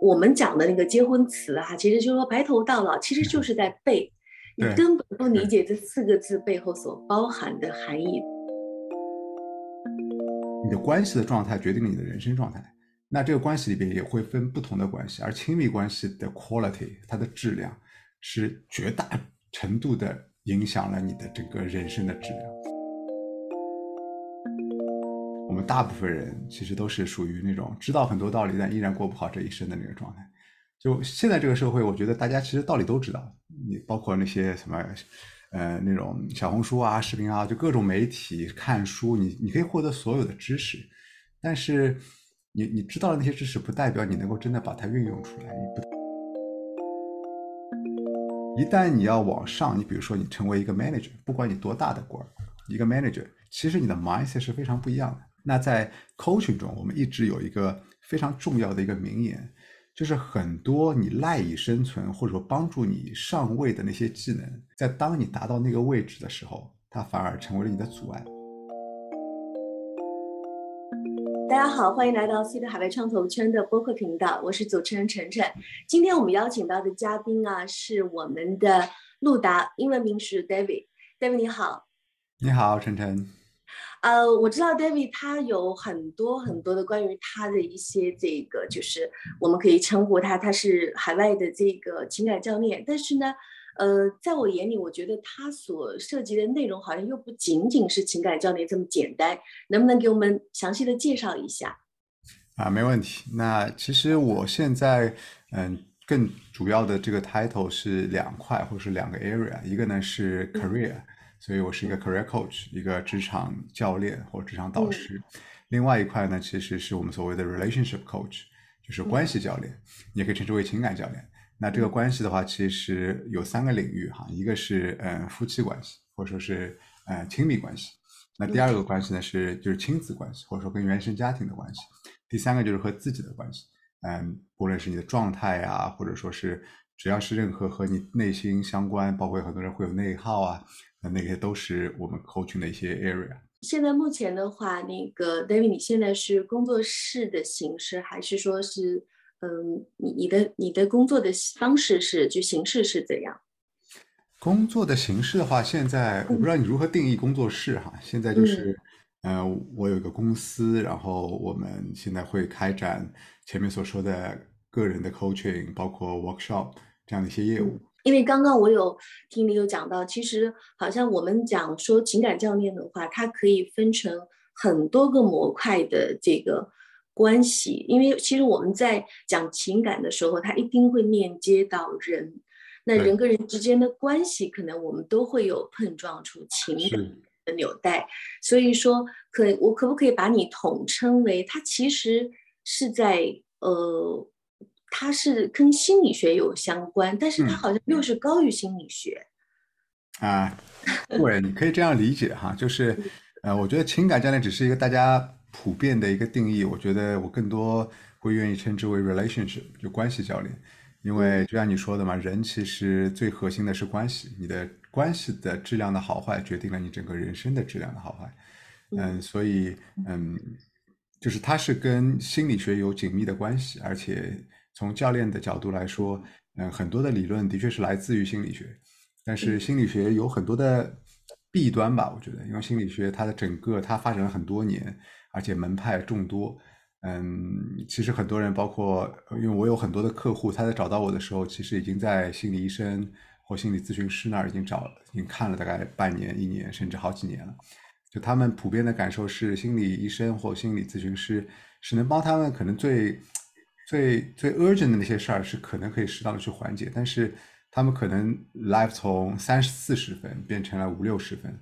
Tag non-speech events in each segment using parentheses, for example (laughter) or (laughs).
我们讲的那个结婚词啊，其实就是说白头到老，其实就是在背，你根本不理解这四个字背后所包含的含义。你的关系的状态决定了你的人生状态。那这个关系里边也会分不同的关系，而亲密关系的 quality，它的质量是绝大程度的影响了你的整个人生的质量。我们大部分人其实都是属于那种知道很多道理，但依然过不好这一生的那个状态。就现在这个社会，我觉得大家其实道理都知道，你包括那些什么，呃，那种小红书啊、视频啊，就各种媒体看书，你你可以获得所有的知识，但是你你知道的那些知识，不代表你能够真的把它运用出来。你不，一旦你要往上，你比如说你成为一个 manager，不管你多大的官儿，一个 manager，其实你的 mindset 是非常不一样的。那在 coaching 中，我们一直有一个非常重要的一个名言，就是很多你赖以生存或者说帮助你上位的那些技能，在当你达到那个位置的时候，它反而成为了你的阻碍。大家好，欢迎来到 C 的海外创投圈的播客频道，我是主持人晨晨。今天我们邀请到的嘉宾啊，是我们的路达，英文名是 David。David 你好，你好，晨晨。呃，我知道 David 他有很多很多的关于他的一些这个，就是我们可以称呼他，他是海外的这个情感教练。但是呢，呃，在我眼里，我觉得他所涉及的内容好像又不仅仅是情感教练这么简单。能不能给我们详细的介绍一下？啊，没问题。那其实我现在，嗯，更主要的这个 title 是两块或者是两个 area，一个呢是 career。所以我是一个 career coach，一个职场教练或职场导师。另外一块呢，其实是我们所谓的 relationship coach，就是关系教练，你也可以称之为情感教练。那这个关系的话，其实有三个领域哈，一个是嗯夫妻关系，或者说是呃亲密关系。那第二个关系呢是就是亲子关系，或者说跟原生家庭的关系。第三个就是和自己的关系，嗯，不论是你的状态啊，或者说是只要是任何和你内心相关，包括很多人会有内耗啊。那些都是我们 coaching 的一些 area。现在目前的话，那个 David，你现在是工作室的形式，还是说是，嗯，你你的你的工作的方式是就形式是怎样？工作的形式的话，现在我不知道你如何定义工作室哈。现在就是，呃，我有一个公司，然后我们现在会开展前面所说的个人的 coaching，包括 workshop 这样的一些业务。因为刚刚我有听你有讲到，其实好像我们讲说情感教练的话，它可以分成很多个模块的这个关系。因为其实我们在讲情感的时候，它一定会链接到人，那人跟人之间的关系，可能我们都会有碰撞出情感的纽带。所以说，可我可不可以把你统称为，它其实是在呃。它是跟心理学有相关，但是它好像又是高于心理学。啊，对，你可以这样理解哈，就是，呃，我觉得情感教练只是一个大家普遍的一个定义，我觉得我更多会愿意称之为 relationship，就关系教练，因为就像你说的嘛，人其实最核心的是关系，你的关系的质量的好坏，决定了你整个人生的质量的好坏。嗯，所以，嗯，就是它是跟心理学有紧密的关系，而且。从教练的角度来说，嗯，很多的理论的确是来自于心理学，但是心理学有很多的弊端吧？我觉得，因为心理学它的整个它发展了很多年，而且门派众多，嗯，其实很多人，包括因为我有很多的客户，他在找到我的时候，其实已经在心理医生或心理咨询师那儿已经找了，已经看了大概半年、一年，甚至好几年了。就他们普遍的感受是，心理医生或心理咨询师是能帮他们可能最。最最 urgent 的那些事儿是可能可以适当的去缓解，但是他们可能 life 从三四十分变成了五六十分，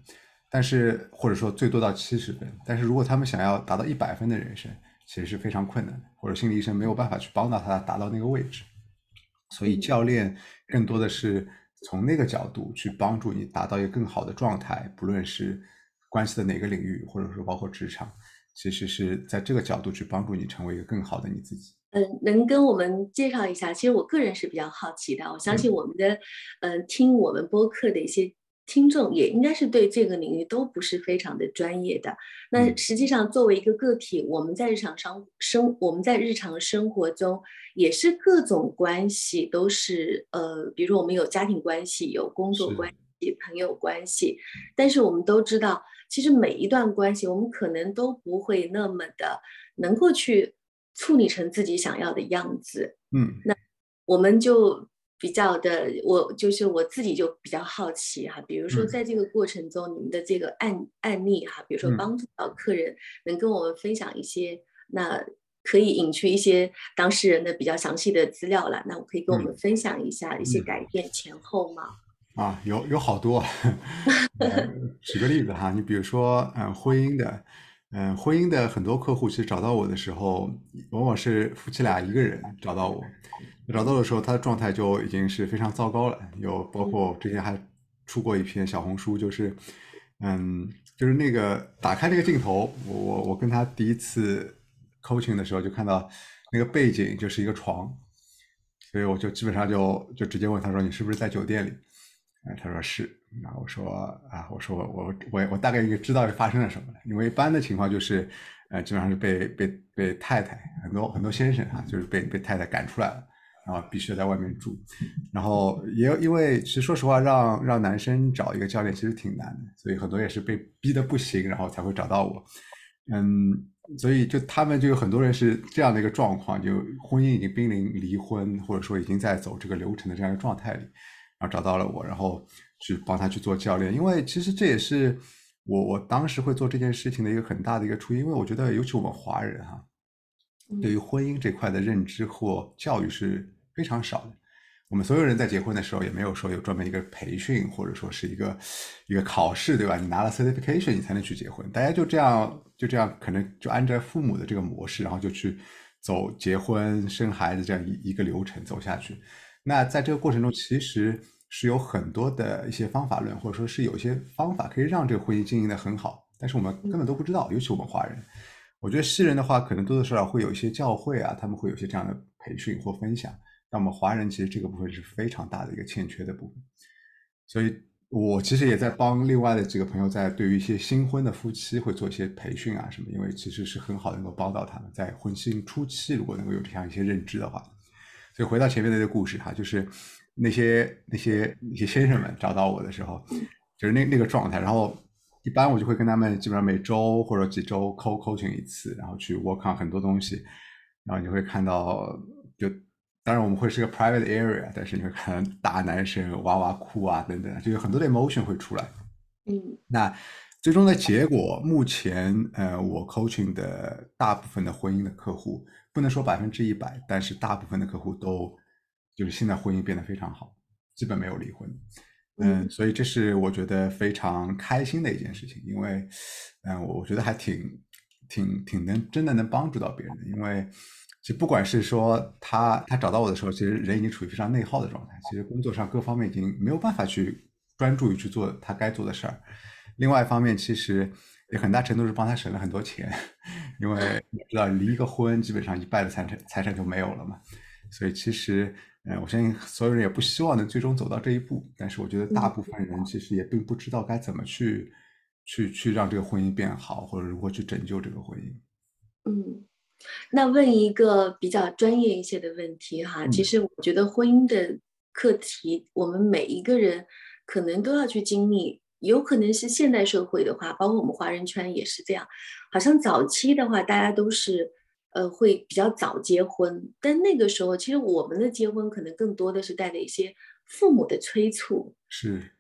但是或者说最多到七十分，但是如果他们想要达到一百分的人生，其实是非常困难的，或者心理医生没有办法去帮到他达到那个位置，所以教练更多的是从那个角度去帮助你达到一个更好的状态，不论是关系的哪个领域，或者说包括职场，其实是在这个角度去帮助你成为一个更好的你自己。嗯，能跟我们介绍一下？其实我个人是比较好奇的。我相信我们的，嗯，听我们播客的一些听众也应该是对这个领域都不是非常的专业的。那实际上，作为一个个体，我们在日常生生我们在日常生活中也是各种关系都是呃，比如我们有家庭关系，有工作关系，朋友关系。但是我们都知道，其实每一段关系，我们可能都不会那么的能够去处理成自己想要的样子。嗯，那我们就。比较的，我就是我自己就比较好奇哈，比如说在这个过程中，你们的这个案案例哈，比如说帮助到客人，能跟我们分享一些，那可以引去一些当事人的比较详细的资料了。那我可以跟我们分享一下一些改变前后吗？啊，有有好多，(laughs) 举个例子哈，你比如说嗯，婚姻的，嗯，婚姻的很多客户其实找到我的时候，往往是夫妻俩一个人找到我。找到的时候，他的状态就已经是非常糟糕了。有包括之前还出过一篇小红书，就是，嗯，就是那个打开那个镜头，我我我跟他第一次 coaching 的时候，就看到那个背景就是一个床，所以我就基本上就就直接问他说：“你是不是在酒店里？”哎，他说是。然后我说：“啊，我说我我我大概应该知道是发生了什么了，因为一般的情况就是，呃，基本上是被被被太太很多很多先生哈，就是被被太太赶出来了。”然后必须在外面住，然后也因为其实说实话，让让男生找一个教练其实挺难的，所以很多也是被逼的不行，然后才会找到我。嗯，所以就他们就有很多人是这样的一个状况，就婚姻已经濒临离婚，或者说已经在走这个流程的这样一个状态里，然后找到了我，然后去帮他去做教练。因为其实这也是我我当时会做这件事情的一个很大的一个初因，因为我觉得尤其我们华人哈，对于婚姻这块的认知或教育是。非常少的，我们所有人在结婚的时候也没有说有专门一个培训，或者说是一个一个考试，对吧？你拿了 certification，你才能去结婚。大家就这样就这样，可能就按照父母的这个模式，然后就去走结婚、生孩子这样一一个流程走下去。那在这个过程中，其实是有很多的一些方法论，或者说是有一些方法可以让这个婚姻经营的很好，但是我们根本都不知道。尤其我们华人，我觉得西人的话，可能多多少少会有一些教会啊，他们会有一些这样的培训或分享。那我们华人其实这个部分是非常大的一个欠缺的部分，所以我其实也在帮另外的几个朋友在对于一些新婚的夫妻会做一些培训啊什么，因为其实是很好能够帮到他们在婚庆初期如果能够有这样一些认知的话。所以回到前面的这个故事哈，就是那些那些那些先生们找到我的时候，就是那那个状态，然后一般我就会跟他们基本上每周或者几周 co coaching 一次，然后去 work on 很多东西，然后你会看到就。当然我们会是个 private area，但是你会看到大男生哇哇哭啊等等，就有很多的 emotion 会出来。嗯，那最终的结果，目前呃我 coaching 的大部分的婚姻的客户，不能说百分之一百，但是大部分的客户都就是现在婚姻变得非常好，基本没有离婚。嗯，所以这是我觉得非常开心的一件事情，因为嗯我觉得还挺挺挺能真的能帮助到别人的，因为。其实不管是说他他找到我的时候，其实人已经处于非常内耗的状态。其实工作上各方面已经没有办法去专注于去做他该做的事儿。另外一方面，其实也很大程度是帮他省了很多钱，因为你知道离一个婚，基本上一半的财产财产就没有了嘛。所以其实，嗯，我相信所有人也不希望能最终走到这一步。但是我觉得大部分人其实也并不知道该怎么去去去让这个婚姻变好，或者如何去拯救这个婚姻。嗯。那问一个比较专业一些的问题哈，其实我觉得婚姻的课题，我们每一个人可能都要去经历。有可能是现代社会的话，包括我们华人圈也是这样。好像早期的话，大家都是呃会比较早结婚，但那个时候其实我们的结婚可能更多的是带着一些父母的催促。是，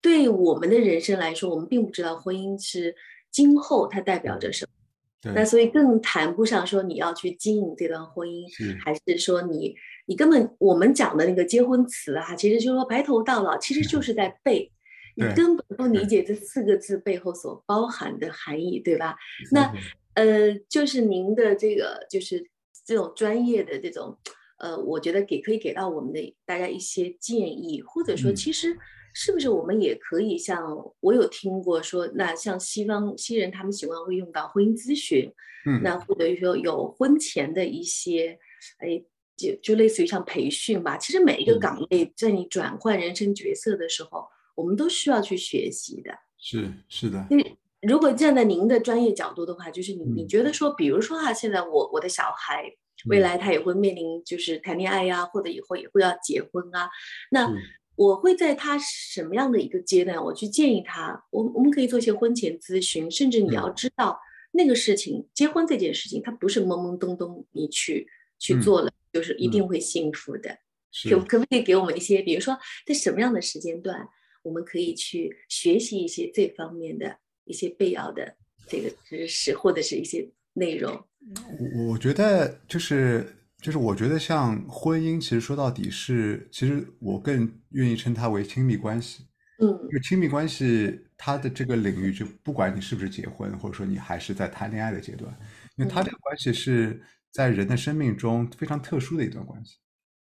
对我们的人生来说，我们并不知道婚姻是今后它代表着什么。那。所以更谈不上说你要去经营这段婚姻，还是说你你根本我们讲的那个结婚词啊，其实就是说白头到老，其实就是在背，(laughs) 你根本不理解这四个字背后所包含的含义，对吧？(laughs) 那呃，就是您的这个就是这种专业的这种呃，我觉得给可以给到我们的大家一些建议，或者说其实。是不是我们也可以像我有听过说，那像西方西人他们喜欢会用到婚姻咨询，嗯，那或者说有婚前的一些，哎，就就类似于像培训吧。其实每一个岗位在你转换人生角色的时候，我们都需要去学习的。是是的。如果站在您的专业角度的话，就是你你觉得说，比如说哈，现在我我的小孩未来他也会面临就是谈恋爱呀，或者以后也会要结婚啊，那我会在他什么样的一个阶段，我去建议他，我我们可以做一些婚前咨询，甚至你要知道那个事情，结婚这件事情，它不是懵懵懂懂你去去做了，就是一定会幸福的。可可不可以给我们一些，比如说在什么样的时间段，我们可以去学习一些这方面的？一些必要的这个知识或者是一些内容，我我觉得就是就是我觉得像婚姻，其实说到底是，其实我更愿意称它为亲密关系。嗯，因为亲密关系它的这个领域，就不管你是不是结婚，或者说你还是在谈恋爱的阶段，因为它这个关系是在人的生命中非常特殊的一段关系。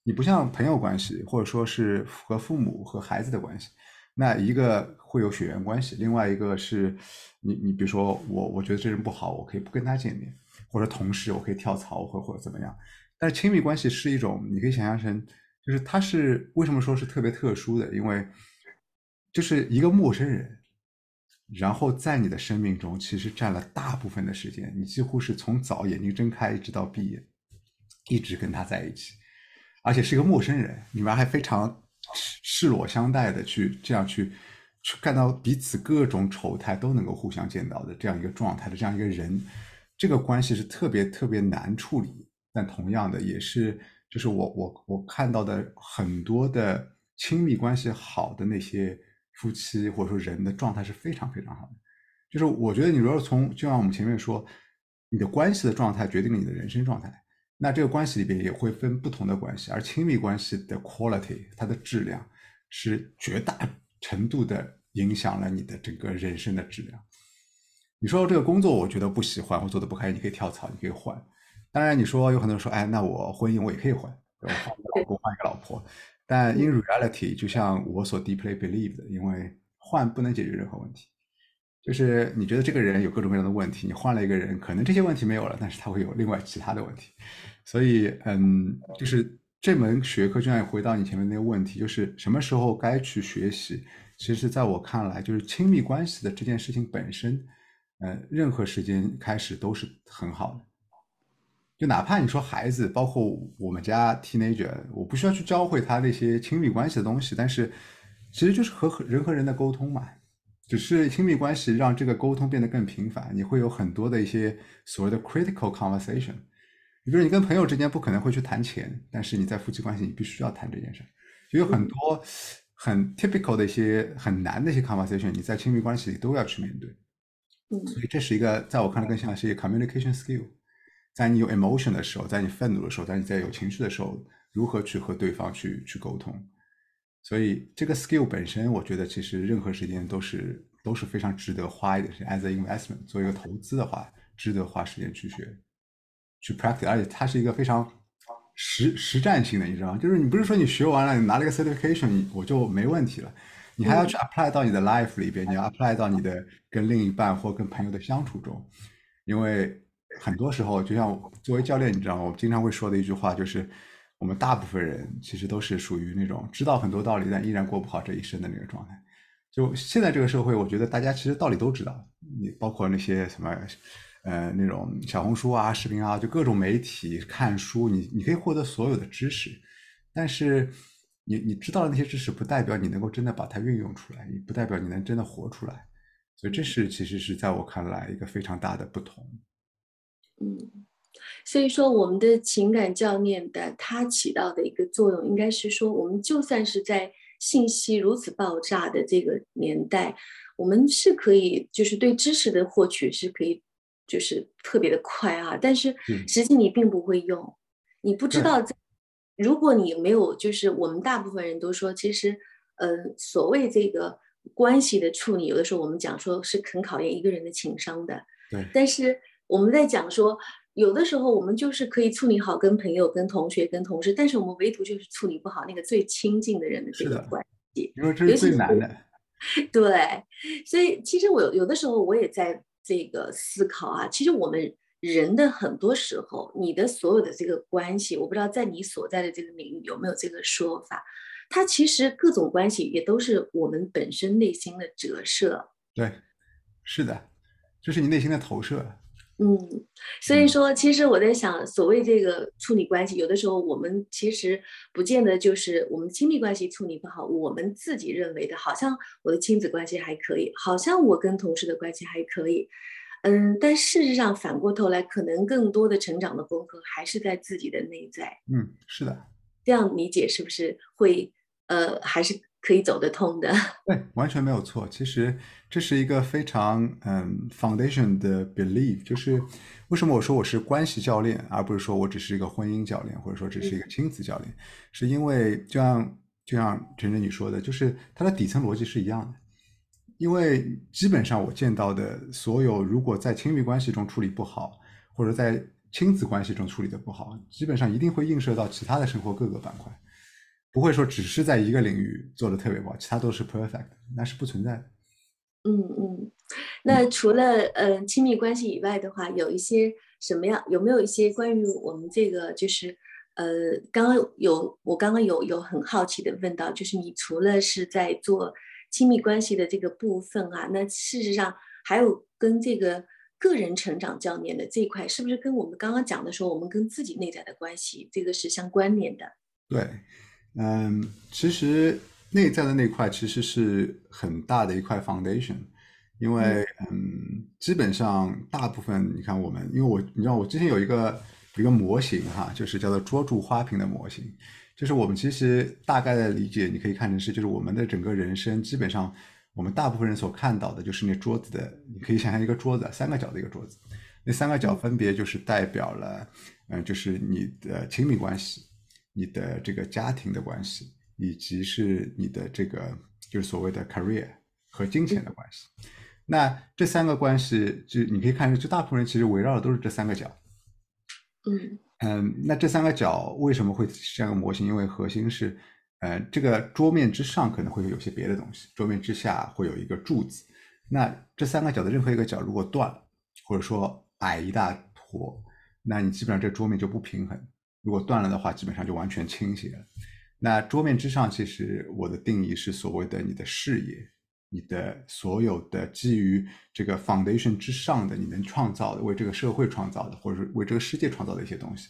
你不像朋友关系，或者说是和父母和孩子的关系。那一个会有血缘关系，另外一个是你你比如说我我觉得这人不好，我可以不跟他见面，或者同事我可以跳槽或或者怎么样。但是亲密关系是一种，你可以想象成，就是他是为什么说是特别特殊的？因为就是一个陌生人，然后在你的生命中其实占了大部分的时间，你几乎是从早眼睛睁开一直到闭眼，一直跟他在一起，而且是一个陌生人，你们还非常。视裸相待的去这样去去看到彼此各种丑态都能够互相见到的这样一个状态的这样一个人，这个关系是特别特别难处理，但同样的也是就是我我我看到的很多的亲密关系好的那些夫妻或者说人的状态是非常非常好的，就是我觉得你如果从就像我们前面说，你的关系的状态决定了你的人生状态。那这个关系里边也会分不同的关系，而亲密关系的 quality，它的质量是绝大程度的影响了你的整个人生的质量。你说这个工作我觉得不喜欢，我做的不开心，你可以跳槽，你可以换。当然你说有很多人说，哎，那我婚姻我也可以换，我换一个老公，换一个老婆。但 in reality，就像我所 deeply believe 的，因为换不能解决任何问题。就是你觉得这个人有各种各样的问题，你换了一个人，可能这些问题没有了，但是他会有另外其他的问题。所以，嗯，就是这门学科，就像回到你前面那个问题，就是什么时候该去学习？其实，在我看来，就是亲密关系的这件事情本身，呃，任何时间开始都是很好的。就哪怕你说孩子，包括我们家 teenager，我不需要去教会他那些亲密关系的东西，但是其实就是和人和人的沟通嘛。只是亲密关系让这个沟通变得更频繁，你会有很多的一些所谓的 critical conversation。比如你跟朋友之间不可能会去谈钱，但是你在夫妻关系你必须要谈这件事，就有很多很 typical 的一些很难的一些 conversation，你在亲密关系里都要去面对。嗯，所以这是一个在我看来更像是一个 communication skill，在你有 emotion 的时候，在你愤怒的时候，在你在有情绪的时候，如何去和对方去去沟通。所以这个 skill 本身，我觉得其实任何时间都是都是非常值得花一点时间。as a investment，做一个投资的话，值得花时间去学，去 practice。而且它是一个非常实实战性的，你知道吗？就是你不是说你学完了，你拿了一个 certification，我就没问题了。你还要去 apply 到你的 life 里边，你要 apply 到你的跟另一半或跟朋友的相处中。因为很多时候，就像作为教练，你知道吗？我经常会说的一句话就是。我们大部分人其实都是属于那种知道很多道理，但依然过不好这一生的那个状态。就现在这个社会，我觉得大家其实道理都知道，你包括那些什么，呃，那种小红书啊、视频啊，就各种媒体看书，你你可以获得所有的知识，但是你你知道的那些知识，不代表你能够真的把它运用出来，也不代表你能真的活出来。所以这是其实是在我看来一个非常大的不同。嗯。所以说，我们的情感教练的它起到的一个作用，应该是说，我们就算是在信息如此爆炸的这个年代，我们是可以，就是对知识的获取是可以，就是特别的快啊。但是实际你并不会用，你不知道在，如果你没有，就是我们大部分人都说，其实，呃，所谓这个关系的处理，有的时候我们讲说是很考验一个人的情商的。对。但是我们在讲说。有的时候我们就是可以处理好跟朋友、跟同学、跟同事，但是我们唯独就是处理不好那个最亲近的人的这个关系，因为这是最难的。(laughs) 对，所以其实我有有的时候我也在这个思考啊，其实我们人的很多时候，你的所有的这个关系，我不知道在你所在的这个领域有没有这个说法，它其实各种关系也都是我们本身内心的折射。对，是的，就是你内心的投射。嗯，所以说，其实我在想，所谓这个处理关系，有的时候我们其实不见得就是我们亲密关系处理不好，我们自己认为的，好像我的亲子关系还可以，好像我跟同事的关系还可以，嗯，但事实上反过头来，可能更多的成长的功课还是在自己的内在。嗯，是的，这样理解是不是会呃，还是？可以走得通的，(laughs) 对，完全没有错。其实这是一个非常嗯 foundation 的 belief，就是为什么我说我是关系教练，而不是说我只是一个婚姻教练，或者说只是一个亲子教练，是因为就像就像陈晨你说的，就是它的底层逻辑是一样的。因为基本上我见到的所有，如果在亲密关系中处理不好，或者在亲子关系中处理的不好，基本上一定会映射到其他的生活各个板块。不会说只是在一个领域做的特别不好，其他都是 perfect，那是不存在的。嗯嗯，那除了呃亲密关系以外的话，有一些什么样？有没有一些关于我们这个就是呃，刚刚有我刚刚有有很好奇的问到，就是你除了是在做亲密关系的这个部分啊，那事实上还有跟这个个人成长教练的这一块，是不是跟我们刚刚讲的说我们跟自己内在的关系这个是相关联的？对。嗯，其实内在的那块其实是很大的一块 foundation，因为嗯，基本上大部分你看我们，因为我你知道我之前有一个一个模型哈，就是叫做捉住花瓶的模型，就是我们其实大概的理解，你可以看成是就是我们的整个人生，基本上我们大部分人所看到的就是那桌子的，你可以想象一个桌子，三个角的一个桌子，那三个角分别就是代表了，嗯，就是你的亲密关系。你的这个家庭的关系，以及是你的这个就是所谓的 career 和金钱的关系，那这三个关系，就你可以看出，就大部分人其实围绕的都是这三个角。嗯嗯，那这三个角为什么会这样个模型？因为核心是，呃，这个桌面之上可能会有些别的东西，桌面之下会有一个柱子。那这三个角的任何一个角如果断了，或者说矮一大坨，那你基本上这桌面就不平衡。如果断了的话，基本上就完全倾斜了。那桌面之上，其实我的定义是所谓的你的事业，你的所有的基于这个 foundation 之上的，你能创造的，为这个社会创造的，或者是为这个世界创造的一些东西。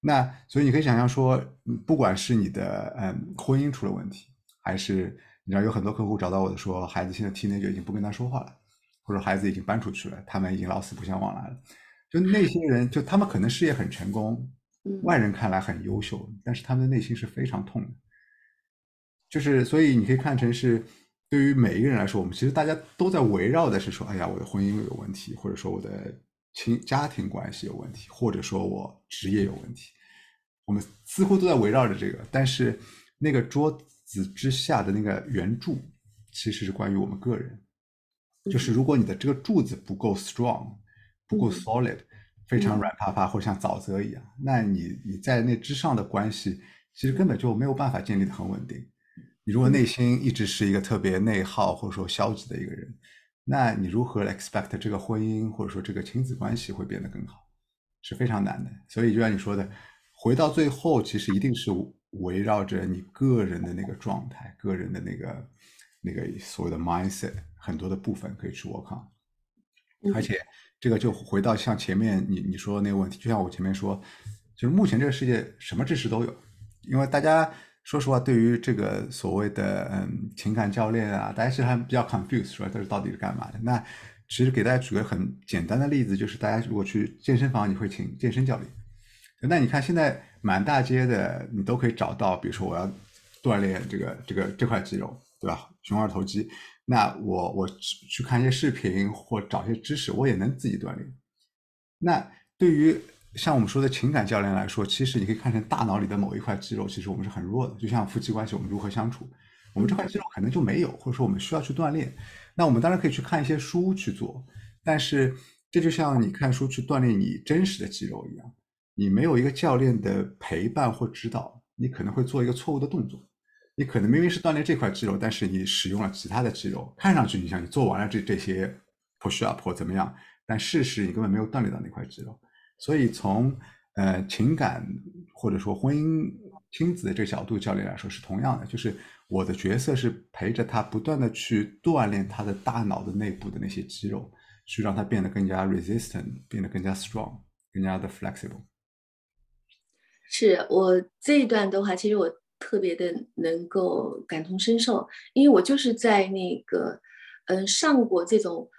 那所以你可以想象说，不管是你的嗯婚姻出了问题，还是你知道有很多客户找到我的说，孩子现在 teenager 已经不跟他说话了，或者孩子已经搬出去了，他们已经老死不相往来了。就那些人，就他们可能事业很成功。外人看来很优秀，但是他们的内心是非常痛的。就是，所以你可以看成是，对于每一个人来说，我们其实大家都在围绕的是说，哎呀，我的婚姻有问题，或者说我的亲家庭关系有问题，或者说我职业有问题。我们似乎都在围绕着这个，但是那个桌子之下的那个圆柱，其实是关于我们个人。就是如果你的这个柱子不够 strong，不够 solid。非常软趴趴，或者像沼泽一样，那你你在那之上的关系，其实根本就没有办法建立的很稳定。你如果内心一直是一个特别内耗或者说消极的一个人，那你如何 expect 这个婚姻或者说这个亲子关系会变得更好，是非常难的。所以就像你说的，回到最后，其实一定是围绕着你个人的那个状态、个人的那个那个所谓的 mindset 很多的部分可以去 work on，而且。这个就回到像前面你你说的那个问题，就像我前面说，就是目前这个世界什么知识都有，因为大家说实话，对于这个所谓的嗯情感教练啊，大家其实还比较 confused，说这是到底是干嘛的？那其实给大家举个很简单的例子，就是大家如果去健身房，你会请健身教练，那你看现在满大街的你都可以找到，比如说我要锻炼这个这个这块肌肉，对吧？胸二头肌。那我我去看一些视频或找一些知识，我也能自己锻炼。那对于像我们说的情感教练来说，其实你可以看成大脑里的某一块肌肉，其实我们是很弱的。就像夫妻关系，我们如何相处，我们这块肌肉可能就没有，或者说我们需要去锻炼。那我们当然可以去看一些书去做，但是这就像你看书去锻炼你真实的肌肉一样，你没有一个教练的陪伴或指导，你可能会做一个错误的动作。你可能明明是锻炼这块肌肉，但是你使用了其他的肌肉，看上去你像你做完了这这些 push up 或怎么样，但事实你根本没有锻炼到那块肌肉。所以从呃情感或者说婚姻亲子的这个角度教练来说是同样的，就是我的角色是陪着他不断的去锻炼他的大脑的内部的那些肌肉，去让他变得更加 resistant，变得更加 strong，更加的 flexible。是我这一段的话，其实我特别的能够感同身受，因为我就是在那个嗯上过这种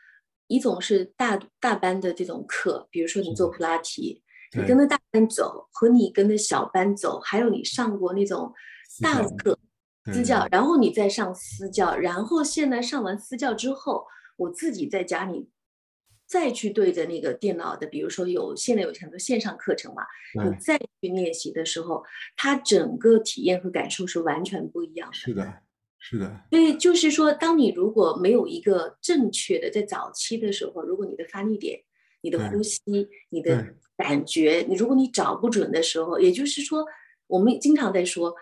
一种是大大班的这种课，比如说你做普拉提。你跟着大班走，和你跟着小班走，还有你上过那种大课私教，然后你再上私教，然后现在上完私教之后，我自己在家里再去对着那个电脑的，比如说有现在有很多线上课程嘛，你再去练习的时候，它整个体验和感受是完全不一样的。是的，是的。所以就是说，当你如果没有一个正确的在早期的时候，如果你的发力点、你的呼吸、你的感觉，你如果你找不准的时候，也就是说，我们经常在说，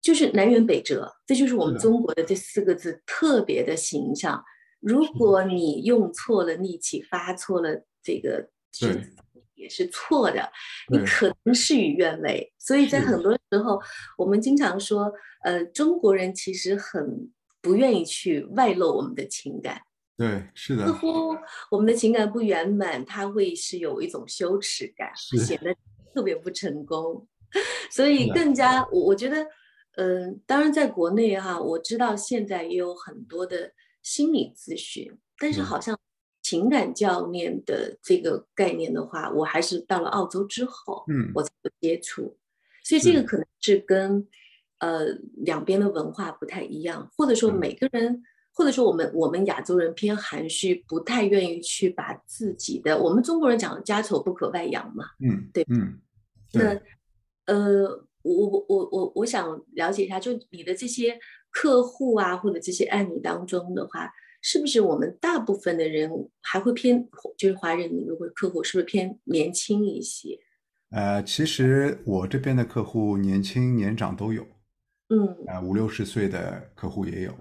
就是南辕北辙，这就是我们中国的这四个字特别的形象。如果你用错了力气，发错了这个，也是错的，你可能事与愿违。所以在很多时候，我们经常说，呃，中国人其实很不愿意去外露我们的情感。对，是的。似乎我们的情感不圆满，他会是有一种羞耻感，显得特别不成功。(laughs) 所以更加，我我觉得，嗯，当然在国内哈，我知道现在也有很多的心理咨询，但是好像情感教练的这个概念的话，我还是到了澳洲之后，嗯，我才有接触。所以这个可能是跟呃两边的文化不太一样，或者说每个人。或者说，我们我们亚洲人偏含蓄，不太愿意去把自己的。我们中国人讲“家丑不可外扬”嘛，嗯，对，嗯，那呃，我我我我我想了解一下，就你的这些客户啊，或者这些案例当中的话，是不是我们大部分的人还会偏，就是华人如果客户是不是偏年轻一些？呃，其实我这边的客户年轻年长都有，嗯，啊，五六十岁的客户也有。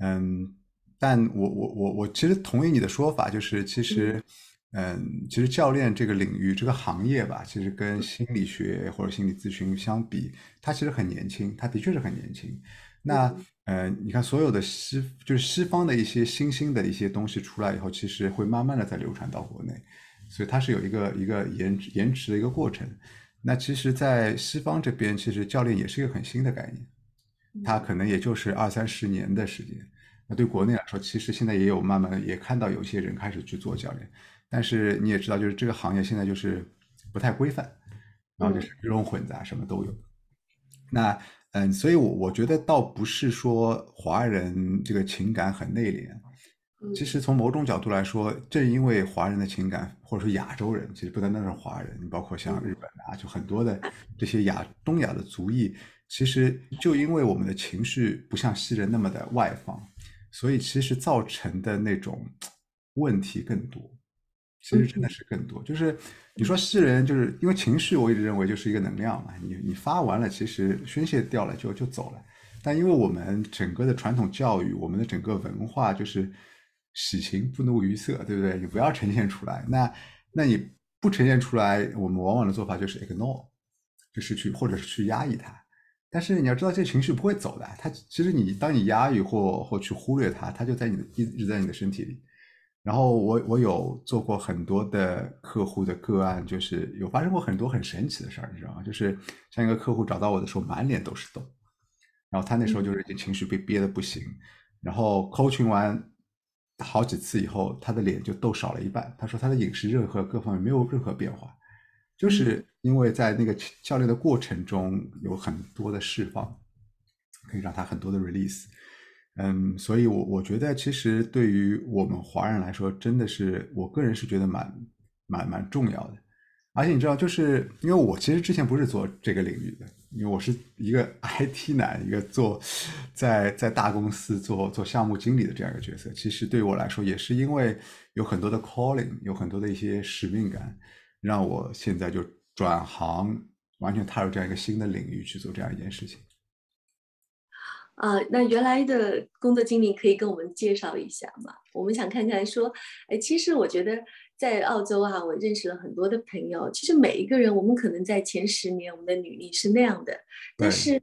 嗯，但我我我我其实同意你的说法，就是其实，嗯，其实教练这个领域这个行业吧，其实跟心理学或者心理咨询相比，它其实很年轻，它的确是很年轻。那，呃，你看所有的西就是西方的一些新兴的一些东西出来以后，其实会慢慢的在流传到国内，所以它是有一个一个延延迟的一个过程。那其实，在西方这边，其实教练也是一个很新的概念。它可能也就是二三十年的时间，那对国内来说，其实现在也有慢慢也看到有些人开始去做教练，但是你也知道，就是这个行业现在就是不太规范，然后就是鱼龙混杂，什么都有。那嗯，所以我我觉得倒不是说华人这个情感很内敛，其实从某种角度来说，正因为华人的情感，或者说亚洲人，其实不单单是华人，你包括像日本啊，就很多的这些亚东亚的族裔。其实就因为我们的情绪不像西人那么的外放，所以其实造成的那种问题更多。其实真的是更多。就是你说诗人就是因为情绪，我一直认为就是一个能量嘛。你你发完了，其实宣泄掉了就就走了。但因为我们整个的传统教育，我们的整个文化就是喜情不怒于色，对不对？你不要呈现出来。那那你不呈现出来，我们往往的做法就是 ignore，就是去或者是去压抑它。但是你要知道，这情绪不会走的。它其实你当你压抑或或去忽略它，它就在你的一直在你的身体里。然后我我有做过很多的客户的个案，就是有发生过很多很神奇的事儿，你知道吗？就是像一个客户找到我的时候，满脸都是痘，然后他那时候就是情绪被憋得不行，然后 coaching 完好几次以后，他的脸就痘少了一半。他说他的饮食任何各方面没有任何变化。就是因为在那个教练的过程中有很多的释放，可以让他很多的 release，嗯，所以我我觉得其实对于我们华人来说，真的是我个人是觉得蛮蛮蛮重要的。而且你知道，就是因为我其实之前不是做这个领域的，因为我是一个 (laughs) IT 男，一个做在在大公司做做项目经理的这样一个角色。其实对于我来说，也是因为有很多的 calling，有很多的一些使命感。让我现在就转行，完全踏入这样一个新的领域去做这样一件事情。啊，那原来的工作经历可以跟我们介绍一下吗？我们想看看说，哎，其实我觉得在澳洲啊，我认识了很多的朋友。其实每一个人，我们可能在前十年，我们的履历是那样的，但是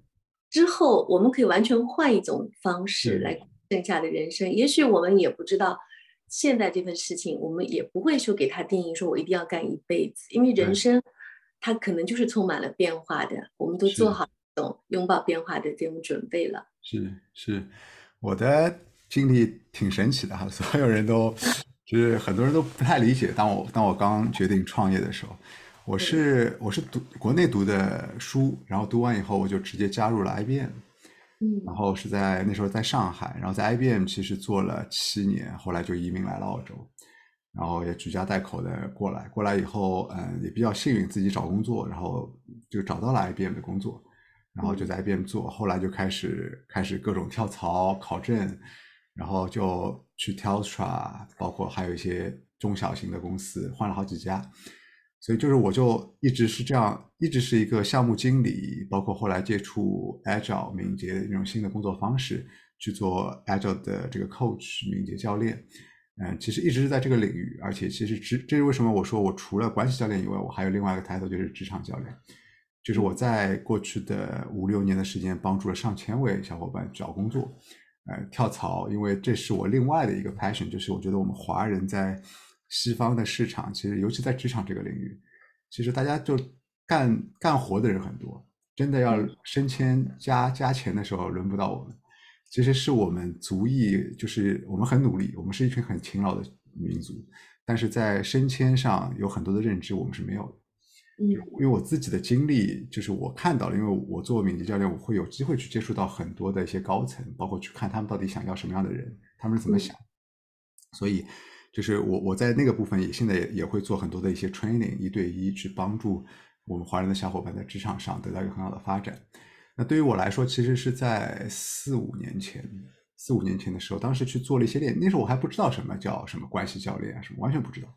之后我们可以完全换一种方式来剩下的人生。也许我们也不知道，现在这份事情，我们也不会说给他定义，说我一定要干一辈子，因为人生它可能就是充满了变化的。我们都做好这种拥抱变化的这种准备了。是是，我的经历挺神奇的哈，所有人都 (laughs) 就是很多人都不太理解。当我当我刚决定创业的时候，我是我是读国内读的书，然后读完以后我就直接加入了 IBM，嗯，然后是在那时候在上海，然后在 IBM 其实做了七年，后来就移民来了澳洲，然后也举家带口的过来，过来以后，嗯，也比较幸运自己找工作，然后就找到了 IBM 的工作。然后就在 IBM 做，后来就开始开始各种跳槽考证，然后就去 Telstra，包括还有一些中小型的公司，换了好几家。所以就是我就一直是这样，一直是一个项目经理，包括后来接触 Agile 敏捷的那种新的工作方式，去做 Agile 的这个 coach 敏捷教练。嗯，其实一直是在这个领域，而且其实职这是为什么我说我除了关系教练以外，我还有另外一个 title 就是职场教练。就是我在过去的五六年的时间，帮助了上千位小伙伴找工作，呃，跳槽，因为这是我另外的一个 passion，就是我觉得我们华人在西方的市场，其实尤其在职场这个领域，其实大家就干干活的人很多，真的要升迁加加钱的时候，轮不到我们。其实是我们足以，就是我们很努力，我们是一群很勤劳的民族，但是在升迁上有很多的认知，我们是没有的。嗯，因为我自己的经历，就是我看到了，因为我做敏捷教练，我会有机会去接触到很多的一些高层，包括去看他们到底想要什么样的人，他们是怎么想。所以，就是我我在那个部分也现在也也会做很多的一些 training，一对一去帮助我们华人的小伙伴在职场上得到一个很好的发展。那对于我来说，其实是在四五年前，四五年前的时候，当时去做了一些练，那时候我还不知道什么叫什么关系教练啊，什么完全不知道。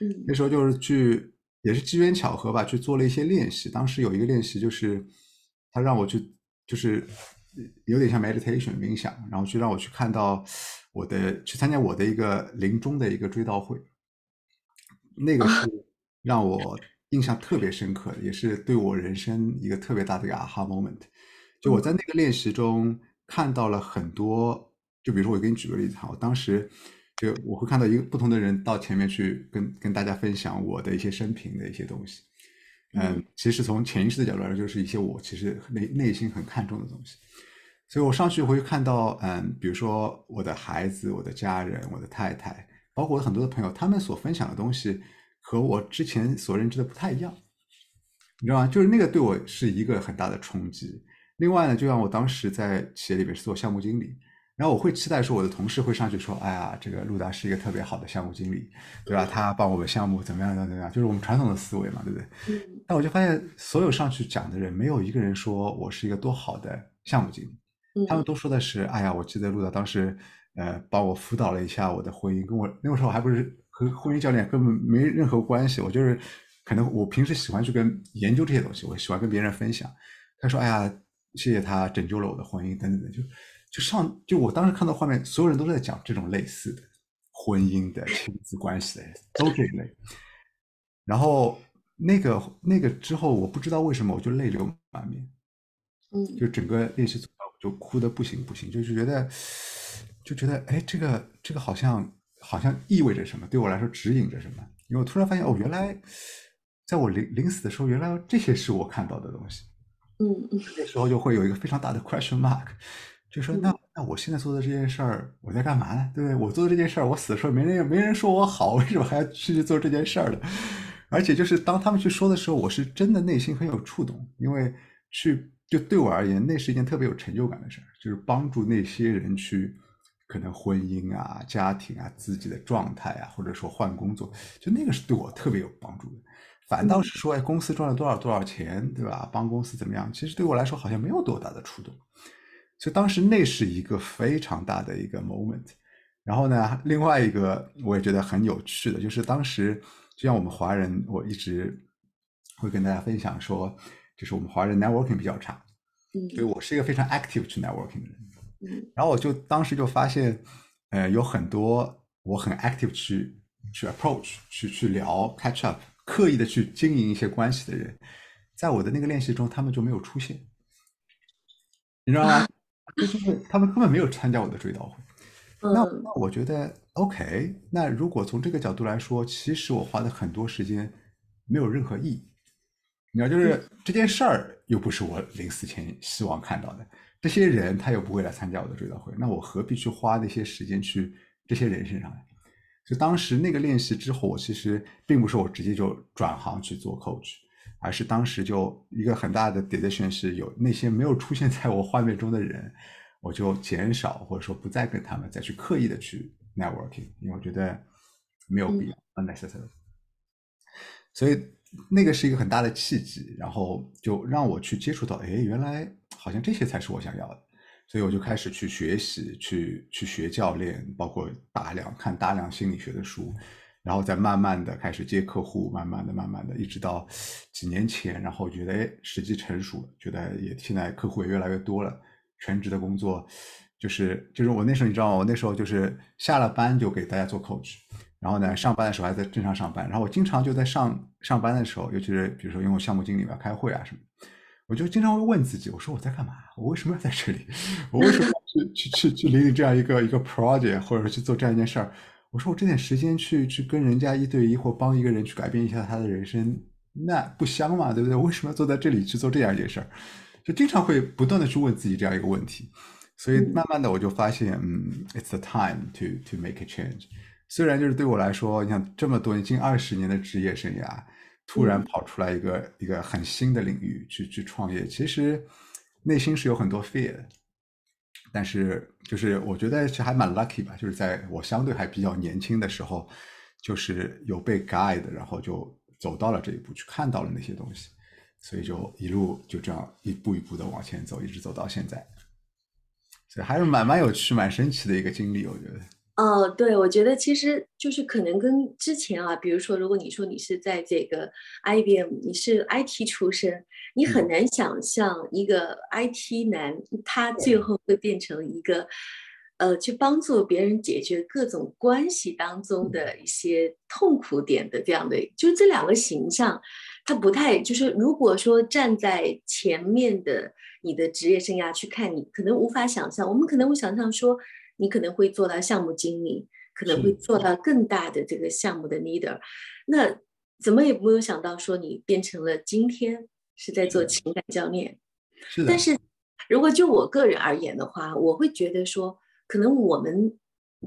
嗯，那时候就是去。也是机缘巧合吧，去做了一些练习。当时有一个练习，就是他让我去，就是有点像 meditation 冥想，然后去让我去看到我的，去参加我的一个临终的一个追悼会。那个是 (laughs) 让我印象特别深刻的，也是对我人生一个特别大的一个 aha moment。就我在那个练习中看到了很多，就比如说我给你举个例子哈，我当时。就我会看到一个不同的人到前面去跟跟大家分享我的一些生平的一些东西，嗯，其实从潜意识的角度来说，就是一些我其实内内心很看重的东西，所以我上去会看到，嗯，比如说我的孩子、我的家人、我的太太，包括我很多的朋友，他们所分享的东西和我之前所认知的不太一样，你知道吗？就是那个对我是一个很大的冲击。另外呢，就像我当时在企业里面是做项目经理。然后我会期待说，我的同事会上去说：“哎呀，这个陆达是一个特别好的项目经理，对吧？他帮我们项目怎么样怎么样，就是我们传统的思维嘛，对不对？”嗯。但我就发现，所有上去讲的人，没有一个人说我是一个多好的项目经理，他们都说的是：“哎呀，我记得陆达当时，呃，帮我辅导了一下我的婚姻，跟我那个时候还不是和婚姻教练根本没任何关系，我就是可能我平时喜欢去跟研究这些东西，我喜欢跟别人分享。他说：‘哎呀，谢谢他拯救了我的婚姻，等等等。’就。”就上就我当时看到画面，所有人都在讲这种类似的婚姻的亲子关系的，都这一类。然后那个那个之后，我不知道为什么我就泪流满面，嗯，就整个练习组我就哭的不行不行，就是觉得就觉得哎，这个这个好像好像意味着什么，对我来说指引着什么。因为我突然发现哦，原来在我临临死的时候，原来这些是我看到的东西。嗯嗯，那时候就会有一个非常大的 question mark。就说那那我现在做的这件事儿，我在干嘛呢？对不对？我做的这件事儿，我死的时候没人没人说我好，为什么还要去做这件事儿呢？而且就是当他们去说的时候，我是真的内心很有触动，因为去就对我而言，那是一件特别有成就感的事儿，就是帮助那些人去可能婚姻啊、家庭啊、自己的状态啊，或者说换工作，就那个是对我特别有帮助的。反倒是说，哎，公司赚了多少多少钱，对吧？帮公司怎么样？其实对我来说好像没有多大的触动。所以当时那是一个非常大的一个 moment，然后呢，另外一个我也觉得很有趣的，就是当时就像我们华人，我一直会跟大家分享说，就是我们华人 networking 比较差，嗯，所以我是一个非常 active 去 networking 的人，嗯。然后我就当时就发现，呃，有很多我很 active 去去 approach 去去聊 catch up，刻意的去经营一些关系的人，在我的那个练习中，他们就没有出现，你知道吗？就是他们根本没有参加我的追悼会。那嗯那我觉得 OK，那如果从这个角度来说，其实我花的很多时间没有任何意义。你知道，就是这件事儿又不是我临死前希望看到的，这些人他又不会来参加我的追悼会，那我何必去花那些时间去这些人身上呢？就当时那个练习之后，我其实并不是我直接就转行去做 coach，而是当时就一个很大的 decision 是有那些没有出现在我画面中的人，我就减少或者说不再跟他们再去刻意的去 networking，因为我觉得没有必要、unnecessary。所以那个是一个很大的契机，然后就让我去接触到，哎，原来好像这些才是我想要的，所以我就开始去学习，去去学教练，包括大量看大量心理学的书，然后再慢慢的开始接客户，慢慢的、慢慢的，一直到几年前，然后觉得哎时机成熟了，觉得也现在客户也越来越多了，全职的工作就是就是我那时候你知道吗？我那时候就是下了班就给大家做 coach。然后呢，上班的时候还在正常上班，然后我经常就在上上班的时候，尤其是比如说因为项目经理要开会啊什么，我就经常会问自己，我说我在干嘛？我为什么要在这里？(laughs) 我为什么去去去去领领这样一个一个 project，或者说去做这样一件事儿？我说我这点时间去去跟人家一对一，或帮一个人去改变一下他的人生，那不香嘛，对不对？为什么要坐在这里去做这样一件事儿？就经常会不断的去问自己这样一个问题，所以慢慢的我就发现，嗯，it's the time to to make a change。虽然就是对我来说，你想这么多年近二十年的职业生涯，突然跑出来一个、一个很新的领域去去创业，其实内心是有很多 fear 的。但是就是我觉得是还蛮 lucky 吧，就是在我相对还比较年轻的时候，就是有被 guide，然后就走到了这一步，去看到了那些东西，所以就一路就这样一步一步的往前走，一直走到现在。所以还是蛮蛮有趣、蛮神奇的一个经历，我觉得。哦，对，我觉得其实就是可能跟之前啊，比如说，如果你说你是在这个 IBM，你是 IT 出身，你很难想象一个 IT 男他最后会变成一个，呃，去帮助别人解决各种关系当中的一些痛苦点的这样的，就是这两个形象，他不太就是如果说站在前面的你的职业生涯去看，你可能无法想象，我们可能会想象说。你可能会做到项目经理，可能会做到更大的这个项目的 leader。那怎么也没有想到说你变成了今天是在做情感教练。是的。但是如果就我个人而言的话，我会觉得说，可能我们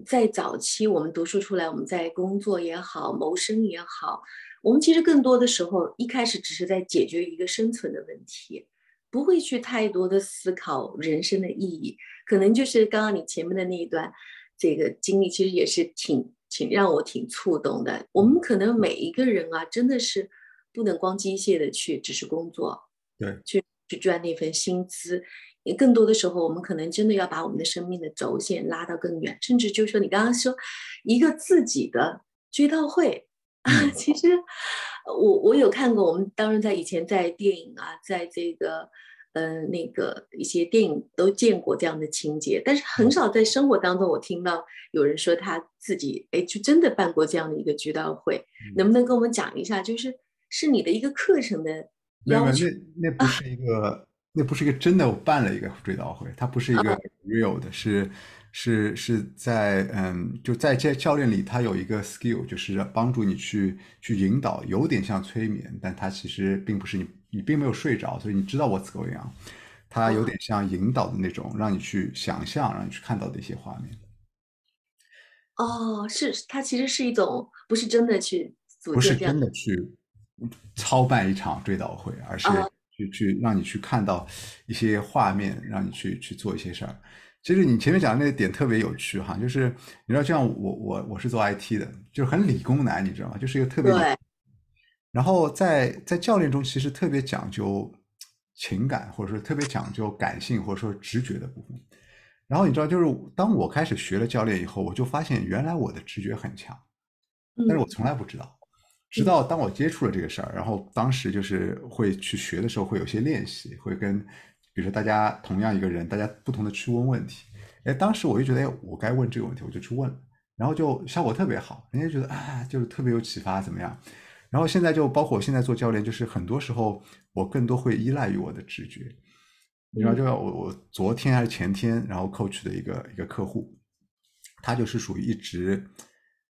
在早期我们读书出来，我们在工作也好，谋生也好，我们其实更多的时候一开始只是在解决一个生存的问题。不会去太多的思考人生的意义，可能就是刚刚你前面的那一段这个经历，其实也是挺挺让我挺触动的。我们可能每一个人啊，真的是不能光机械的去只是工作，对，去去赚那份薪资。也更多的时候，我们可能真的要把我们的生命的轴线拉到更远，甚至就是说你刚刚说一个自己的追悼会啊，(laughs) 其实我我有看过，我们当然在以前在电影啊，在这个。呃，那个一些电影都见过这样的情节，但是很少在生活当中我听到有人说他自己哎，就真的办过这样的一个追悼会，能不能跟我们讲一下？就是是你的一个课程的要求？那那不是一个，那不是一个真的我办了一个追悼会，它不是一个 real 的，是是是在嗯，就在这教练里，他有一个 skill，就是帮助你去去引导，有点像催眠，但他其实并不是你。你并没有睡着，所以你知道 what's going on。它有点像引导的那种，让你去想象，让你去看到的一些画面。哦，是他其实是一种，不是真的去不是真的去操办一场追悼会，而是去去让你去看到一些画面，让你去去做一些事儿。其实你前面讲的那个点特别有趣哈，就是你知道，像我我我是做 IT 的，就是很理工男，你知道吗？就是一个特别。然后在在教练中，其实特别讲究情感，或者说特别讲究感性，或者说直觉的部分。然后你知道，就是当我开始学了教练以后，我就发现原来我的直觉很强，但是我从来不知道。直到当我接触了这个事儿，然后当时就是会去学的时候，会有些练习，会跟比如说大家同样一个人，大家不同的去问问题，哎，当时我就觉得，哎，我该问这个问题，我就去问了，然后就效果特别好，人家觉得啊，就是特别有启发，怎么样？然后现在就包括我现在做教练，就是很多时候我更多会依赖于我的直觉。你知道，就我我昨天还是前天，然后 coach 的一个一个客户，他就是属于一直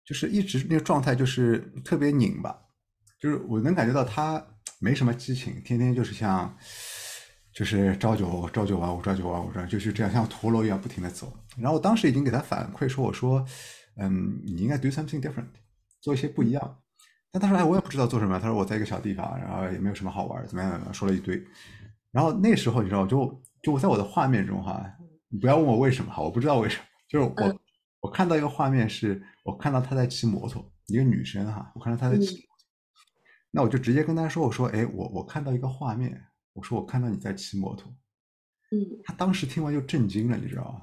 就是一直那个状态，就是特别拧巴，就是我能感觉到他没什么激情，天天就是像就是朝九朝九晚五，朝九晚五，就是这样像陀螺一样不停的走。然后我当时已经给他反馈说，我说，嗯，你应该 do something different，做一些不一样。但他说，哎，我也不知道做什么。他说我在一个小地方，然后也没有什么好玩，怎么样？说了一堆。然后那时候你知道，就就我在我的画面中哈，你不要问我为什么哈，我不知道为什么，就是我我看到一个画面，是我看到他在骑摩托，一个女生哈，我看到她在骑摩托，那我就直接跟他说，我说，哎，我我看到一个画面，我说我看到你在骑摩托，嗯，他当时听完就震惊了，你知道吗？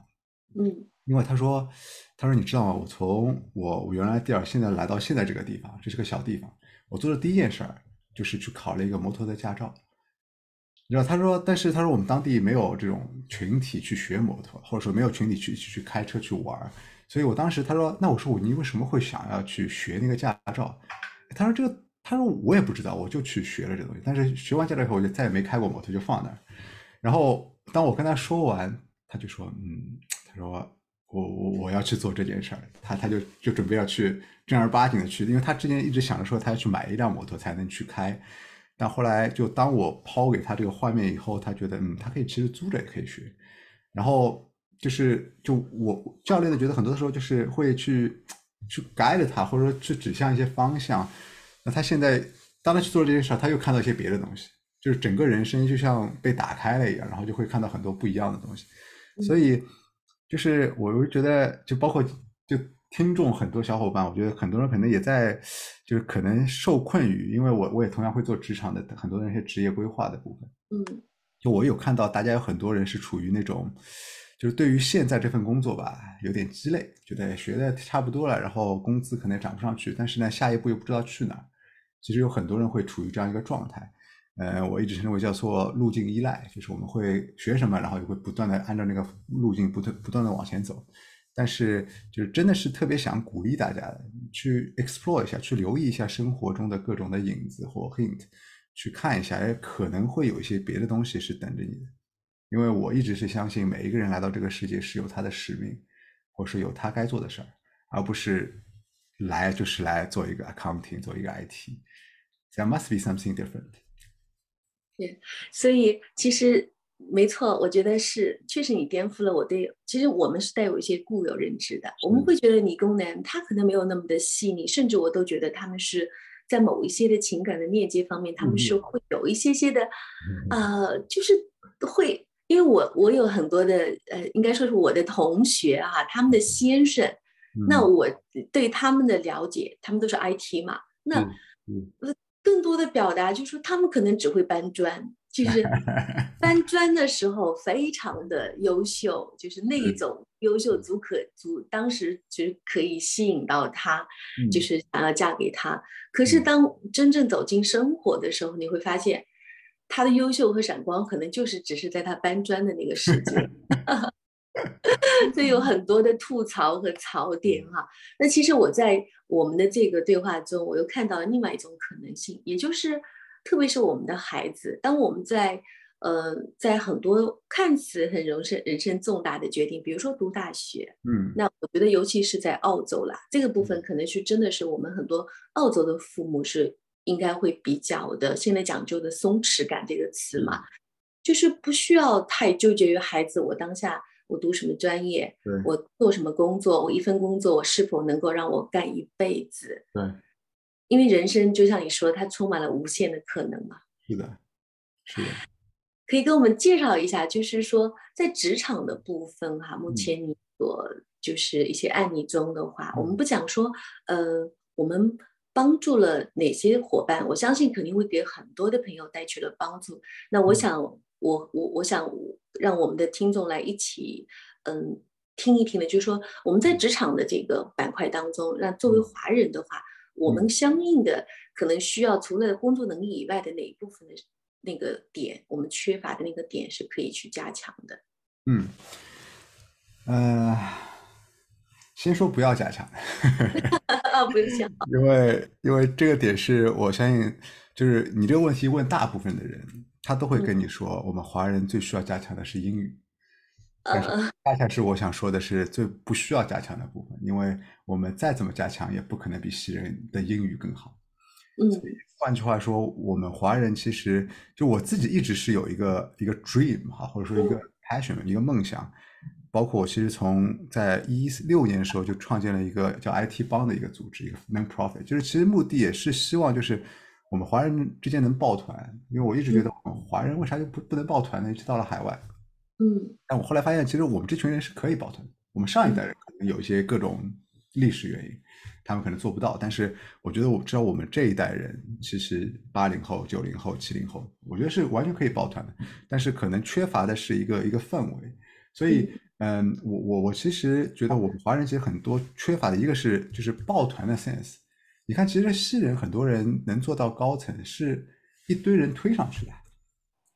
嗯，因为他说，他说你知道吗？我从我我原来地儿现在来到现在这个地方，这是个小地方，我做的第一件事儿就是去考了一个摩托的驾照。你知道，他说，但是他说我们当地没有这种群体去学摩托，或者说没有群体去去开车去玩所以我当时他说，那我说我你为什么会想要去学那个驾照？他说这个，他说我也不知道，我就去学了这东西。但是学完驾照以后，我就再也没开过摩托，就放那儿。然后当我跟他说完，他就说，嗯，他说我我我要去做这件事儿，他他就就准备要去正儿八经的去，因为他之前一直想着说他要去买一辆摩托才能去开。但后来，就当我抛给他这个画面以后，他觉得，嗯，他可以其实租着也可以学。然后就是，就我教练的觉得，很多的时候就是会去去 guide 他，或者说去指向一些方向。那他现在当他去做这些事，他又看到一些别的东西，就是整个人生就像被打开了一样，然后就会看到很多不一样的东西。所以，就是我就觉得，就包括就。听众很多小伙伴，我觉得很多人可能也在，就是可能受困于，因为我我也同样会做职场的很多那些职业规划的部分，嗯，就我有看到大家有很多人是处于那种，就是对于现在这份工作吧，有点鸡肋，觉得学的差不多了，然后工资可能涨不上去，但是呢，下一步又不知道去哪儿。其实有很多人会处于这样一个状态，呃，我一直称为叫做路径依赖，就是我们会学什么，然后就会不断的按照那个路径不断不断的往前走。但是，就是真的是特别想鼓励大家去 explore 一下，去留意一下生活中的各种的影子或 hint，去看一下，哎，可能会有一些别的东西是等着你的。因为我一直是相信，每一个人来到这个世界是有他的使命，或是有他该做的事儿，而不是来就是来做一个 accounting，做一个 IT。There must be something different。对，所以其实。没错，我觉得是，确实你颠覆了我对。其实我们是带有一些固有认知的，我们会觉得理工男他可能没有那么的细腻，甚至我都觉得他们是在某一些的情感的链接方面，他们是会有一些些的，呃，就是会，因为我我有很多的，呃，应该说是我的同学哈，他们的先生，那我对他们的了解，他们都是 IT 嘛，那更多的表达就是说，他们可能只会搬砖。就 (laughs) 是搬砖的时候非常的优秀，就是那种优秀足可足，当时就可以吸引到他，就是想要嫁给他。可是当真正走进生活的时候，你会发现他的优秀和闪光可能就是只是在他搬砖的那个时间，(laughs) 所以有很多的吐槽和槽点哈。那其实我在我们的这个对话中，我又看到了另外一种可能性，也就是。特别是我们的孩子，当我们在呃在很多看似很人生人生重大的决定，比如说读大学，嗯，那我觉得尤其是在澳洲啦，这个部分可能是真的是我们很多澳洲的父母是应该会比较的，现在讲究的松弛感这个词嘛，就是不需要太纠结于孩子我当下我读什么专业，我做什么工作，我一份工作我是否能够让我干一辈子，对。因为人生就像你说，它充满了无限的可能嘛。是的，是的。可以跟我们介绍一下，就是说在职场的部分哈，目前你所就是一些案例中的话，我们不讲说，呃，我们帮助了哪些伙伴，我相信肯定会给很多的朋友带去了帮助。那我想，我我我想让我们的听众来一起，嗯，听一听的，就是说我们在职场的这个板块当中，让作为华人的话。我们相应的可能需要除了工作能力以外的哪一部分的那个点，我们缺乏的那个点是可以去加强的。嗯，呃，先说不要加强，(laughs) 不用想，因为因为这个点是我相信，就是你这个问题问大部分的人，他都会跟你说，我们华人最需要加强的是英语。但是恰恰是我想说的是最不需要加强的部分，因为我们再怎么加强，也不可能比西人的英语更好。嗯，换句话说，我们华人其实就我自己一直是有一个一个 dream 哈，或者说一个 passion 一个梦想。包括我其实从在一六年的时候就创建了一个叫 IT 帮的一个组织，一个 non-profit，就是其实目的也是希望就是我们华人之间能抱团。因为我一直觉得我们华人为啥就不不能抱团呢？一直到了海外。嗯，但我后来发现，其实我们这群人是可以抱团的。我们上一代人可能有一些各种历史原因，他们可能做不到。但是我觉得，我知道我们这一代人，其实八零后、九零后、七零后，我觉得是完全可以抱团的。但是可能缺乏的是一个一个氛围。所以，嗯，我我我其实觉得，我们华人其实很多缺乏的一个是就是抱团的 sense。你看，其实西人很多人能做到高层，是一堆人推上去的。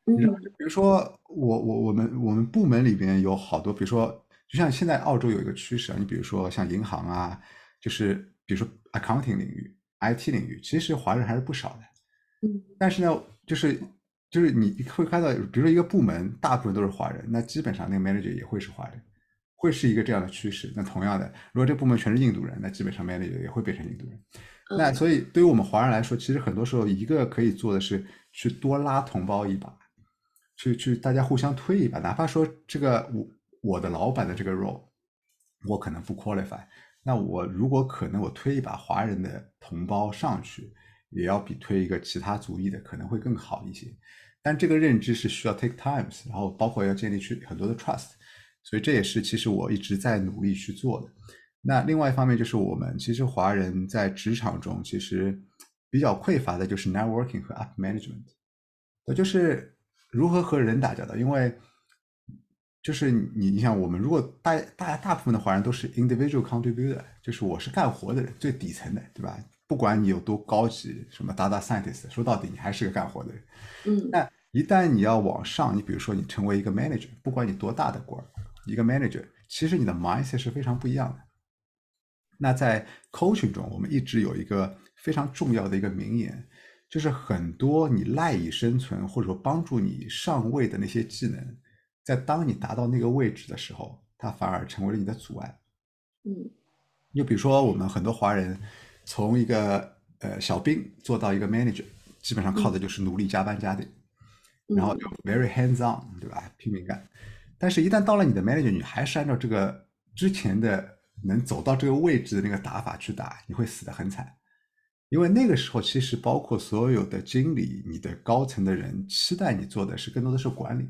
嗯，比如说我我我们我们部门里边有好多，比如说就像现在澳洲有一个趋势啊，你比如说像银行啊，就是比如说 accounting 领域、IT 领域，其实华人还是不少的。嗯，但是呢，就是就是你会看到，比如说一个部门大部分都是华人，那基本上那个 manager 也会是华人，会是一个这样的趋势。那同样的，如果这部门全是印度人，那基本上 manager 也会变成印度人。那所以对于我们华人来说，其实很多时候一个可以做的是去多拉同胞一把。去去，大家互相推一把，哪怕说这个我我的老板的这个 role，我可能不 qualify，那我如果可能，我推一把华人的同胞上去，也要比推一个其他族裔的可能会更好一些。但这个认知是需要 take times，然后包括要建立去很多的 trust，所以这也是其实我一直在努力去做的。那另外一方面就是我们其实华人在职场中其实比较匮乏的就是 networking 和 up management，那就是。如何和人打交道？因为就是你，你想，我们如果大大家大部分的华人都是 individual contributor，就是我是干活的人，最底层的，对吧？不管你有多高级，什么 data scientist，说到底你还是个干活的人。嗯。那一旦你要往上，你比如说你成为一个 manager，不管你多大的官儿，一个 manager，其实你的 mindset 是非常不一样的。那在 coaching 中，我们一直有一个非常重要的一个名言。就是很多你赖以生存或者说帮助你上位的那些技能，在当你达到那个位置的时候，它反而成为了你的阻碍。嗯，就比如说我们很多华人从一个呃小兵做到一个 manager，基本上靠的就是努力加班加点，然后就 very hands on，对吧？拼命干。但是，一旦到了你的 manager，你还是按照这个之前的能走到这个位置的那个打法去打，你会死得很惨。因为那个时候，其实包括所有的经理、你的高层的人，期待你做的是更多的是管理，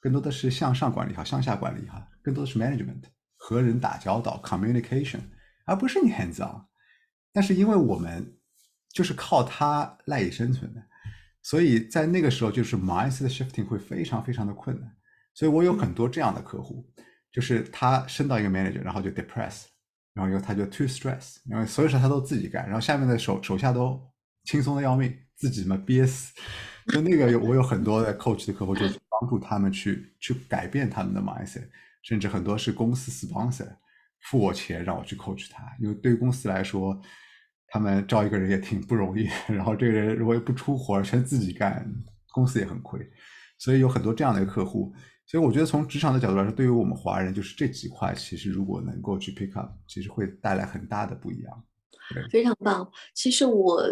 更多的是向上管理哈，向下管理哈，更多的是 management 和人打交道 communication，而不是你 hands on。但是因为我们就是靠它赖以生存的，所以在那个时候就是 mindset shifting 会非常非常的困难。所以我有很多这样的客户，就是他升到一个 manager，然后就 depress。然后又他就 too stress，因为所有事他都自己干，然后下面的手手下都轻松的要命，自己嘛憋死。就那个有我有很多的 coach 的客户，就帮助他们去去改变他们的 mindset，甚至很多是公司 sponsor 付我钱让我去 coach 他，因为对于公司来说，他们招一个人也挺不容易，然后这个人如果不出活全自己干，公司也很亏，所以有很多这样的客户。所以我觉得从职场的角度来说，对于我们华人，就是这几块，其实如果能够去 pick up，其实会带来很大的不一样。非常棒。其实我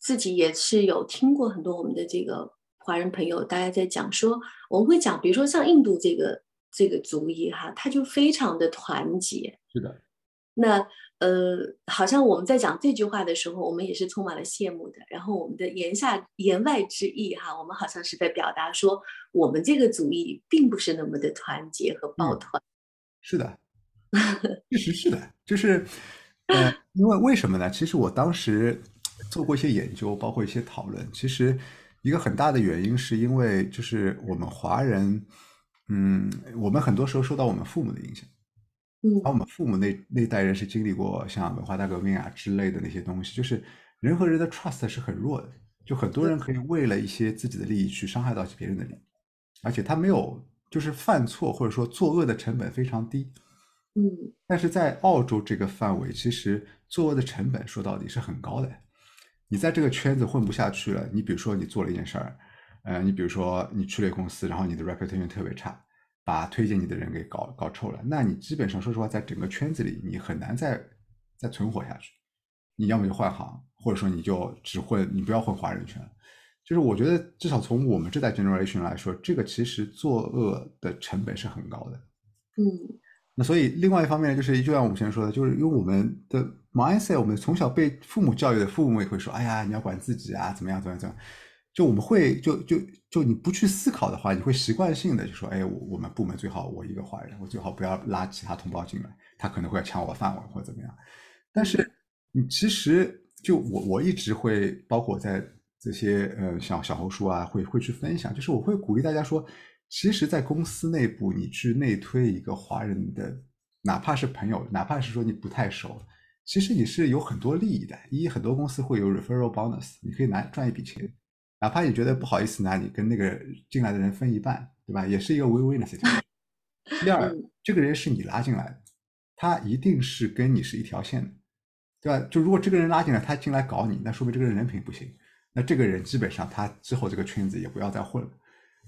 自己也是有听过很多我们的这个华人朋友，大家在讲说，我们会讲，比如说像印度这个这个族裔哈，他就非常的团结。是的。那。呃，好像我们在讲这句话的时候，我们也是充满了羡慕的。然后我们的言下言外之意，哈，我们好像是在表达说，我们这个主义并不是那么的团结和抱团。是的，(laughs) 确实是的，就是，呃，因为为什么呢？其实我当时做过一些研究，包括一些讨论。其实一个很大的原因是因为，就是我们华人，嗯，我们很多时候受到我们父母的影响。嗯，而我们父母那那代人是经历过像文化大革命啊之类的那些东西，就是人和人的 trust 是很弱的，就很多人可以为了一些自己的利益去伤害到别人的利益，而且他没有就是犯错或者说作恶的成本非常低，嗯，但是在澳洲这个范围，其实作恶的成本说到底是很高的。你在这个圈子混不下去了，你比如说你做了一件事儿，呃，你比如说你去了公司，然后你的 reputation 特别差，把推荐你的人给搞搞臭了，那你基本上说实话，在整个圈子里，你很难再再存活下去。你要么就换行，或者说你就只混，你不要混华人圈。就是我觉得，至少从我们这代 generation 来说，这个其实作恶的成本是很高的。嗯。那所以，另外一方面呢，就是就像我们前面说的，就是因为我们的 mindset，我们从小被父母教育的，父母也会说：“哎呀，你要管自己啊，怎么样，怎么样，怎么样。”就我们会就就就你不去思考的话，你会习惯性的就说：“哎，我我们部门最好我一个华人，我最好不要拉其他同胞进来，他可能会抢我饭碗或者怎么样。”但是你其实就我我一直会包括在这些呃像小红书啊，会会去分享，就是我会鼓励大家说。其实，在公司内部，你去内推一个华人的，哪怕是朋友，哪怕是说你不太熟，其实你是有很多利益的。一，很多公司会有 referral bonus，你可以拿赚一笔钱，哪怕你觉得不好意思拿，你跟那个进来的人分一半，对吧？也是一个 win-win 的事情。(laughs) 第二，这个人是你拉进来的，他一定是跟你是一条线的，对吧？就如果这个人拉进来，他进来搞你，那说明这个人人品不行，那这个人基本上他之后这个圈子也不要再混了。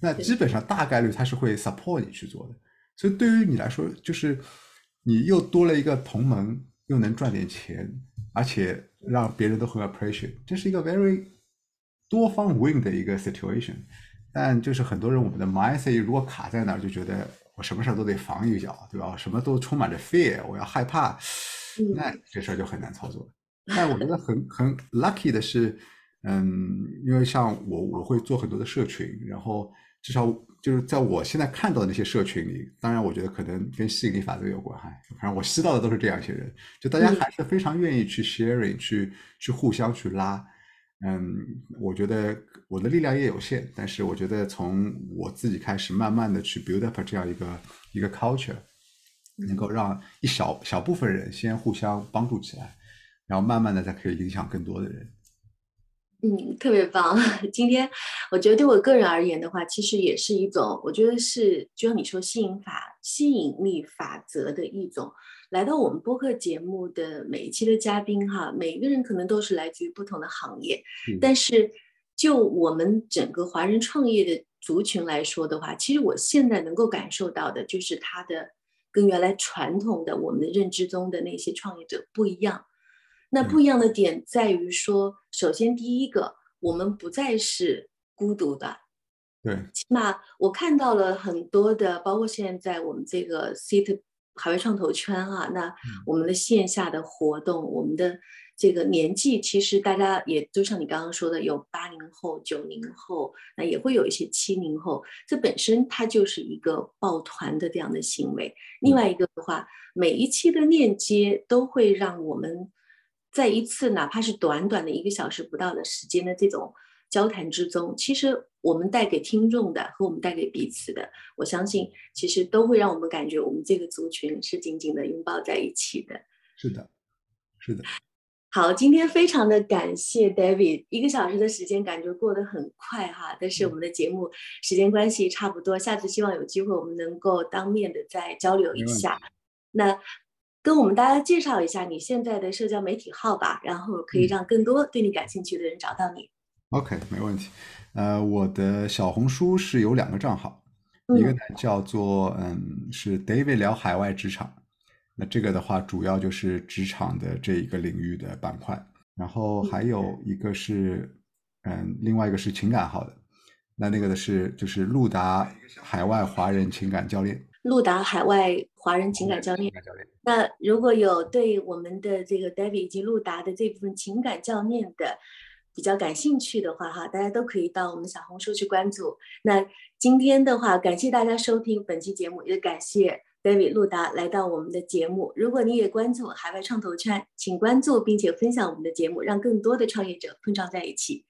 那基本上大概率他是会 support 你去做的，所以对于你来说，就是你又多了一个同盟，又能赚点钱，而且让别人都很 appreciate，这是一个 very 多方 win 的一个 situation。但就是很多人我们的 mindset 如果卡在那儿，就觉得我什么事儿都得防一脚，对吧？什么都充满着 fear，我要害怕，那这事儿就很难操作。但我觉得很很 lucky 的是，嗯，因为像我我会做很多的社群，然后。至少就是在我现在看到的那些社群里，当然我觉得可能跟吸引力法则有关哈。反正我吸到的都是这样一些人，就大家还是非常愿意去 sharing，去去互相去拉。嗯，我觉得我的力量也有限，但是我觉得从我自己开始，慢慢的去 build up 这样一个一个 culture，能够让一小小部分人先互相帮助起来，然后慢慢的再可以影响更多的人。嗯，特别棒。(laughs) 今天我觉得对我个人而言的话，其实也是一种，我觉得是就像你说吸引法、吸引力法则的一种。来到我们播客节目的每一期的嘉宾哈，每个人可能都是来自于不同的行业，但是就我们整个华人创业的族群来说的话，其实我现在能够感受到的就是他的跟原来传统的我们的认知中的那些创业者不一样。那不一样的点在于说，首先第一个，我们不再是孤独的，对，起码我看到了很多的，包括现在我们这个 City 海外创投圈啊，那我们的线下的活动，我们的这个年纪，其实大家也就像你刚刚说的，有八零后、九零后，那也会有一些七零后，这本身它就是一个抱团的这样的行为。另外一个的话，每一期的链接都会让我们。在一次哪怕是短短的一个小时不到的时间的这种交谈之中，其实我们带给听众的和我们带给彼此的，我相信其实都会让我们感觉我们这个族群是紧紧的拥抱在一起的。是的，是的。好，今天非常的感谢 David，一个小时的时间感觉过得很快哈，但是我们的节目时间关系差不多，下次希望有机会我们能够当面的再交流一下。那。跟我们大家介绍一下你现在的社交媒体号吧，然后可以让更多对你感兴趣的人找到你。OK，没问题。呃，我的小红书是有两个账号，一个呢叫做嗯是 David 聊海外职场，那这个的话主要就是职场的这一个领域的板块，然后还有一个是嗯另外一个是情感号的，那那个的是就是路达海外华人情感教练。路达海外华人情感教练。那如果有对我们的这个 David 以及路达的这部分情感教练的比较感兴趣的话，哈，大家都可以到我们小红书去关注。那今天的话，感谢大家收听本期节目，也感谢 David 陆达来到我们的节目。如果你也关注海外创投圈，请关注并且分享我们的节目，让更多的创业者碰撞在一起。